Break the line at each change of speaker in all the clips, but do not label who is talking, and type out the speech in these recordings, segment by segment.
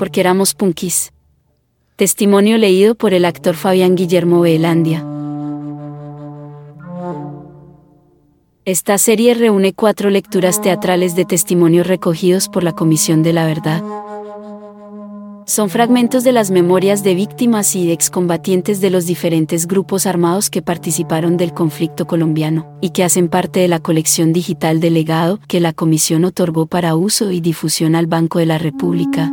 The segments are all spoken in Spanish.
porque éramos punkis. Testimonio leído por el actor Fabián Guillermo Belandia. Esta serie reúne cuatro lecturas teatrales de testimonios recogidos por la Comisión de la Verdad. Son fragmentos de las memorias de víctimas y excombatientes de los diferentes grupos armados que participaron del conflicto colombiano y que hacen parte de la colección digital de legado que la Comisión otorgó para uso y difusión al Banco de la República.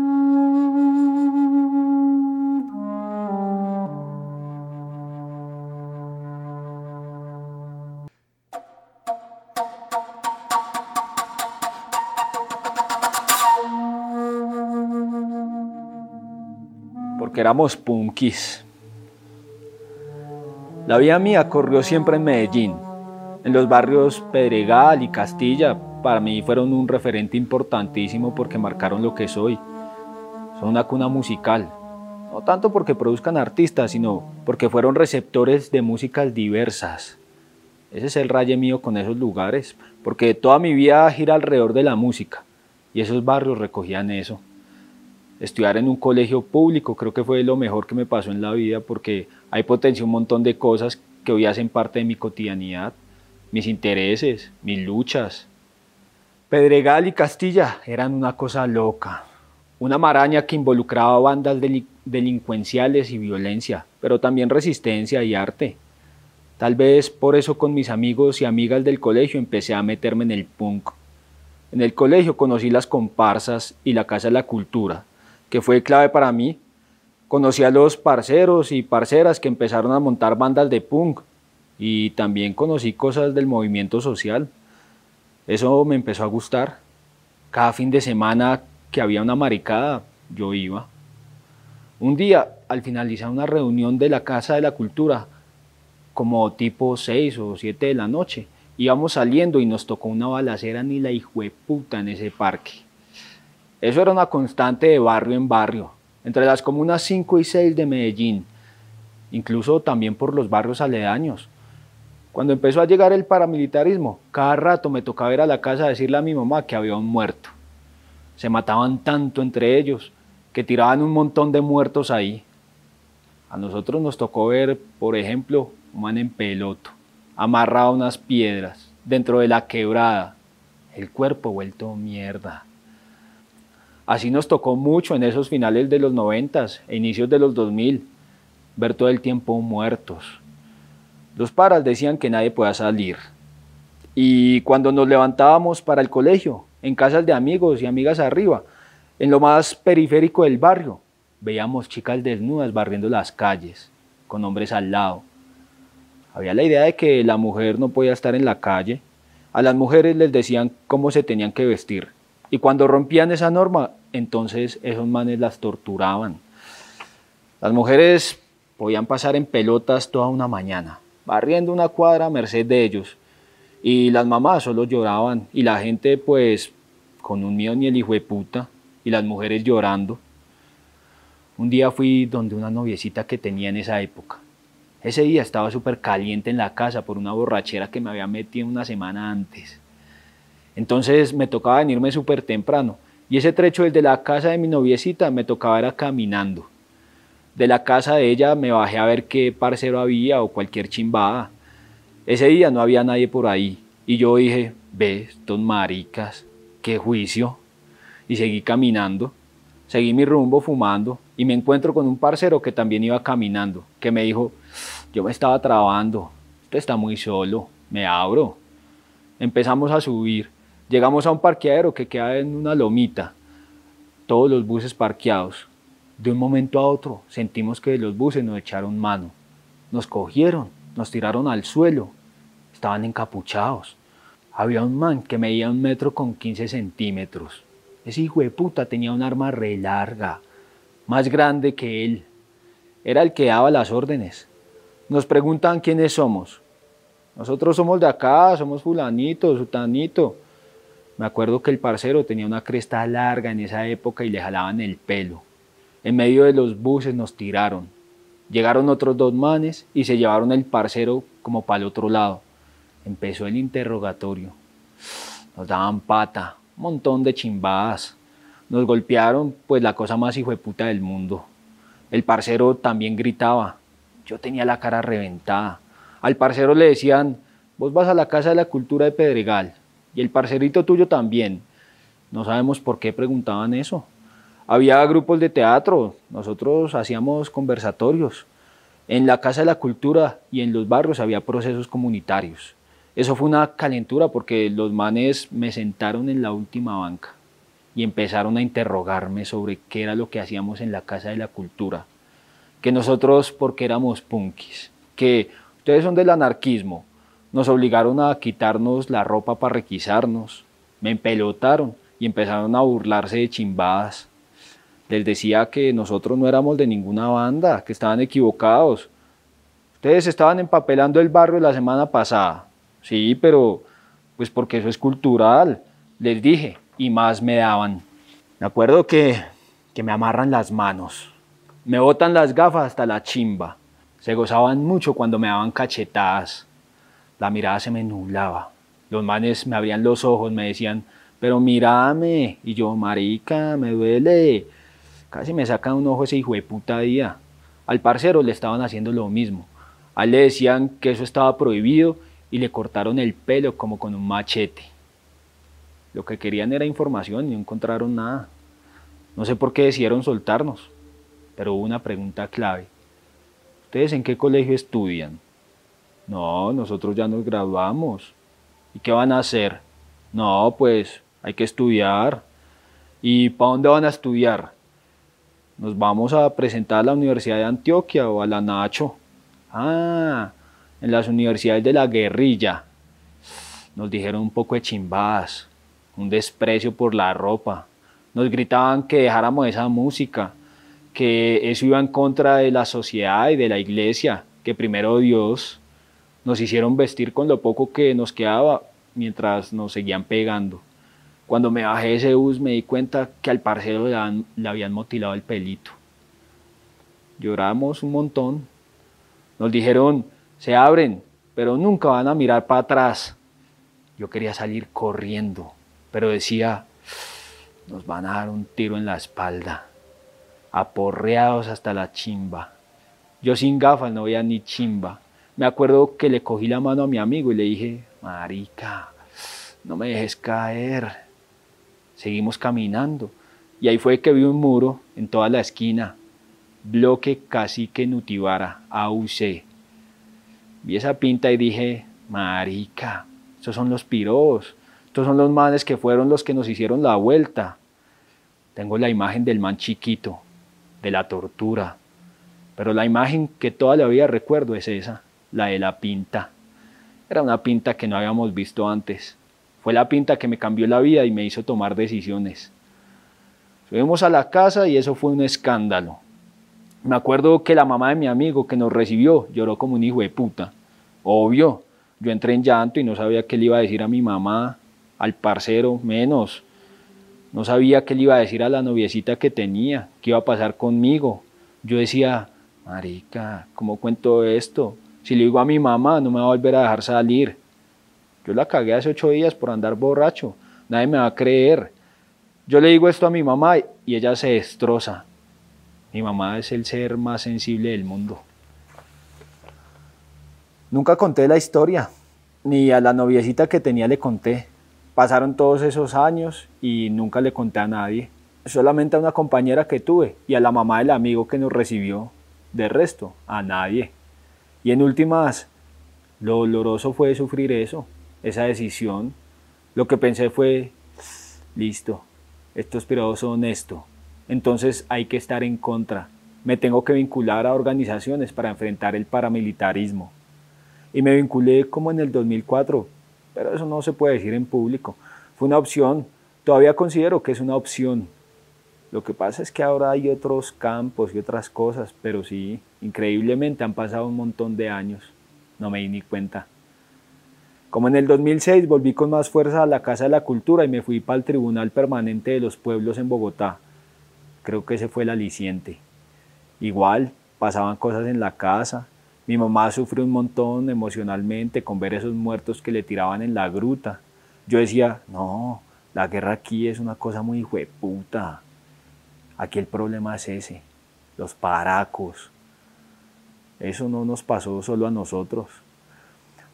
Éramos punkis. La vida mía corrió siempre en Medellín. En los barrios Pedregal y Castilla, para mí fueron un referente importantísimo porque marcaron lo que soy. Son una cuna musical. No tanto porque produzcan artistas, sino porque fueron receptores de músicas diversas. Ese es el raye mío con esos lugares, porque toda mi vida gira alrededor de la música y esos barrios recogían eso estudiar en un colegio público creo que fue lo mejor que me pasó en la vida porque hay potencia un montón de cosas que hoy hacen parte de mi cotidianidad, mis intereses, mis luchas. Pedregal y Castilla eran una cosa loca, una maraña que involucraba bandas delincuenciales y violencia, pero también resistencia y arte. Tal vez por eso con mis amigos y amigas del colegio empecé a meterme en el punk. En el colegio conocí las comparsas y la Casa de la Cultura, que fue clave para mí. Conocí a los parceros y parceras que empezaron a montar bandas de punk y también conocí cosas del movimiento social. Eso me empezó a gustar. Cada fin de semana que había una maricada, yo iba. Un día, al finalizar una reunión de la Casa de la Cultura, como tipo 6 o 7 de la noche, íbamos saliendo y nos tocó una balacera ni la puta en ese parque. Eso era una constante de barrio en barrio, entre las comunas 5 y 6 de Medellín, incluso también por los barrios aledaños. Cuando empezó a llegar el paramilitarismo, cada rato me tocaba ir a la casa a decirle a mi mamá que había un muerto. Se mataban tanto entre ellos que tiraban un montón de muertos ahí. A nosotros nos tocó ver, por ejemplo, un man en peloto, amarrado a unas piedras, dentro de la quebrada, el cuerpo vuelto mierda. Así nos tocó mucho en esos finales de los noventas e inicios de los 2000, ver todo el tiempo muertos. Los paras decían que nadie podía salir. Y cuando nos levantábamos para el colegio, en casas de amigos y amigas arriba, en lo más periférico del barrio, veíamos chicas desnudas barriendo las calles, con hombres al lado. Había la idea de que la mujer no podía estar en la calle. A las mujeres les decían cómo se tenían que vestir. Y cuando rompían esa norma, entonces esos manes las torturaban. Las mujeres podían pasar en pelotas toda una mañana, barriendo una cuadra a merced de ellos. Y las mamás solo lloraban y la gente pues con un miedo ni el hijo de puta y las mujeres llorando. Un día fui donde una noviecita que tenía en esa época. Ese día estaba súper caliente en la casa por una borrachera que me había metido una semana antes. Entonces me tocaba venirme súper temprano y ese trecho desde la casa de mi noviecita me tocaba era caminando. De la casa de ella me bajé a ver qué parcero había o cualquier chimbada. Ese día no había nadie por ahí y yo dije, ve, estos maricas, qué juicio. Y seguí caminando, seguí mi rumbo fumando y me encuentro con un parcero que también iba caminando, que me dijo, yo me estaba trabando, esto está muy solo, me abro. Empezamos a subir Llegamos a un parqueadero que queda en una lomita, todos los buses parqueados. De un momento a otro sentimos que los buses nos echaron mano. Nos cogieron, nos tiraron al suelo. Estaban encapuchados. Había un man que medía un metro con 15 centímetros. Ese hijo de puta tenía un arma re larga, más grande que él. Era el que daba las órdenes. Nos preguntan quiénes somos. Nosotros somos de acá, somos fulanito, sutanito. Me acuerdo que el parcero tenía una cresta larga en esa época y le jalaban el pelo. En medio de los buses nos tiraron. Llegaron otros dos manes y se llevaron el parcero como para el otro lado. Empezó el interrogatorio. Nos daban pata, un montón de chimbadas. Nos golpearon, pues la cosa más hijueputa del mundo. El parcero también gritaba. Yo tenía la cara reventada. Al parcero le decían, vos vas a la Casa de la Cultura de Pedregal. Y el parcerito tuyo también. No sabemos por qué preguntaban eso. Había grupos de teatro, nosotros hacíamos conversatorios. En la Casa de la Cultura y en los barrios había procesos comunitarios. Eso fue una calentura porque los manes me sentaron en la última banca y empezaron a interrogarme sobre qué era lo que hacíamos en la Casa de la Cultura. Que nosotros, porque éramos punkis, que ustedes son del anarquismo, nos obligaron a quitarnos la ropa para requisarnos, me empelotaron y empezaron a burlarse de chimbadas les decía que nosotros no éramos de ninguna banda, que estaban equivocados. Ustedes estaban empapelando el barrio la semana pasada. Sí, pero pues porque eso es cultural, les dije, y más me daban. Me acuerdo que, que me amarran las manos, me botan las gafas hasta la chimba. Se gozaban mucho cuando me daban cachetadas. La mirada se me nublaba. Los manes me abrían los ojos, me decían, pero mírame. Y yo, marica, me duele. Casi me sacan un ojo ese hijo de puta día. Al parcero le estaban haciendo lo mismo. A él le decían que eso estaba prohibido y le cortaron el pelo como con un machete. Lo que querían era información y no encontraron nada. No sé por qué decidieron soltarnos, pero hubo una pregunta clave. ¿Ustedes en qué colegio estudian? No, nosotros ya nos graduamos. ¿Y qué van a hacer? No, pues hay que estudiar. ¿Y para dónde van a estudiar? nos vamos a presentar a la Universidad de Antioquia o a la Nacho. Ah, en las universidades de la guerrilla. Nos dijeron un poco de chimbadas, un desprecio por la ropa. Nos gritaban que dejáramos esa música, que eso iba en contra de la sociedad y de la iglesia, que primero Dios. Nos hicieron vestir con lo poco que nos quedaba mientras nos seguían pegando. Cuando me bajé de ese bus me di cuenta que al parcero le, habían motilado el pelito. Lloramos un montón. Nos dijeron, se abren, pero nunca van a mirar para atrás. Yo quería salir corriendo, pero decía, nos van a dar un tiro en la espalda, aporreados hasta la chimba. Yo sin gafas no veía ni chimba. Me acuerdo que le cogí la mano a mi amigo y le dije, marica, no me dejes caer. Seguimos caminando y ahí fue que vi un muro en toda la esquina, bloque cacique Nutibara, AUC. Vi esa pinta y dije, marica, estos son los piros, estos son los manes que fueron los que nos hicieron la vuelta. Tengo la imagen del man chiquito, de la tortura, pero la imagen que toda la vida recuerdo es esa, la de la pinta. Era una pinta que no habíamos visto antes. Fue la pinta que me cambió la vida y me hizo tomar decisiones. Subimos a la casa y eso fue un escándalo. Me acuerdo que la mamá de mi amigo que nos recibió lloró como un hijo de puta. Obvio, yo entré en llanto y no sabía qué le iba a decir a mi mamá, al parcero, menos. No sabía qué le iba a decir a la noviecita que tenía, qué iba a pasar conmigo. Yo decía, marica, ¿cómo cuento esto? Si le digo a mi mamá, no me va a volver a dejar salir. Yo la cagué hace ocho días por andar borracho. Nadie me va a creer. Yo le digo esto a mi mamá y ella se destroza. Mi mamá es el ser más sensible del mundo. Nunca conté la historia, ni a la noviecita que tenía le conté. Pasaron todos esos años y nunca le conté a nadie. Solamente a una compañera que tuve y a la mamá del amigo que nos recibió. De resto, a nadie. Y en últimas, lo doloroso fue sufrir eso esa decisión, lo que pensé fue, listo, estos pirados son esto, entonces hay que estar en contra, me tengo que vincular a organizaciones para enfrentar el paramilitarismo. Y me vinculé como en el 2004, pero eso no se puede decir en público. Fue una opción, todavía considero que es una opción. Lo que pasa es que ahora hay otros campos y otras cosas, pero sí, increíblemente han pasado un montón de años. No me di ni cuenta. Como en el 2006 volví con más fuerza a la Casa de la Cultura y me fui para el Tribunal Permanente de los Pueblos en Bogotá. Creo que ese fue el aliciente. Igual, pasaban cosas en la casa. Mi mamá sufrió un montón emocionalmente con ver esos muertos que le tiraban en la gruta. Yo decía, no, la guerra aquí es una cosa muy. Aquí el problema es ese, los paracos. Eso no nos pasó solo a nosotros.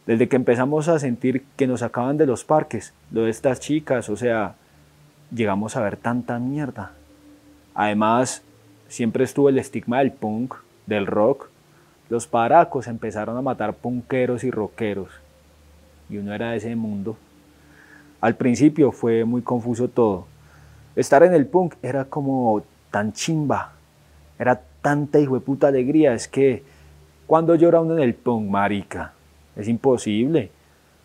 Desde que empezamos a sentir que nos sacaban de los parques, lo de estas chicas, o sea, llegamos a ver tanta mierda. Además, siempre estuvo el estigma del punk, del rock. Los paracos empezaron a matar punqueros y rockeros. Y uno era de ese mundo. Al principio fue muy confuso todo. Estar en el punk era como tan chimba. Era tanta hijo de puta alegría. Es que cuando llora uno en el punk, marica, es imposible.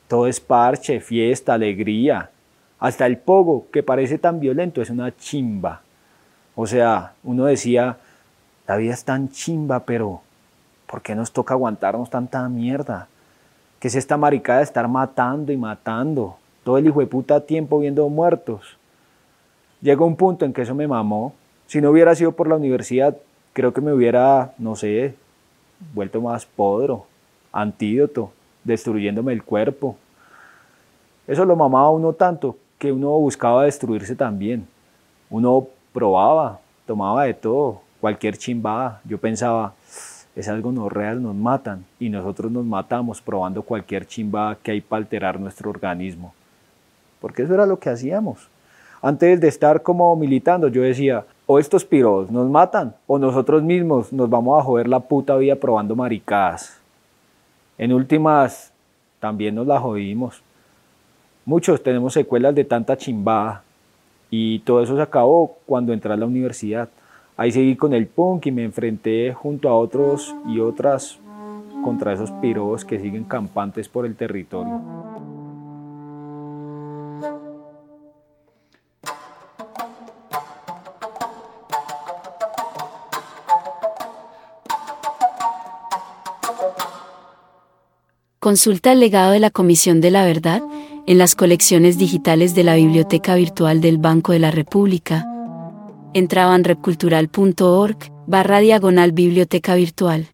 Todo es parche, fiesta, alegría. Hasta el pogo, que parece tan violento, es una chimba. O sea, uno decía, la vida es tan chimba, pero ¿por qué nos toca aguantarnos tanta mierda? ¿Qué es esta maricada de estar matando y matando? Todo el hijo de puta tiempo viendo muertos. Llegó un punto en que eso me mamó. Si no hubiera sido por la universidad, creo que me hubiera, no sé, vuelto más podro, antídoto, destruyéndome el cuerpo. Eso lo mamaba uno tanto que uno buscaba destruirse también. Uno probaba, tomaba de todo, cualquier chimbada. Yo pensaba, es algo no real, nos matan y nosotros nos matamos probando cualquier chimbada que hay para alterar nuestro organismo. Porque eso era lo que hacíamos. Antes de estar como militando, yo decía, o estos piros nos matan, o nosotros mismos nos vamos a joder la puta vida probando maricadas. En últimas, también nos la jodimos. Muchos tenemos secuelas de tanta chimbada y todo eso se acabó cuando entré a la universidad. Ahí seguí con el punk y me enfrenté junto a otros y otras contra esos piros que siguen campantes por el territorio.
Consulta el legado de la Comisión de la Verdad en las colecciones digitales de la Biblioteca Virtual del Banco de la República. Entra a banrepcultural.org barra diagonal Biblioteca Virtual.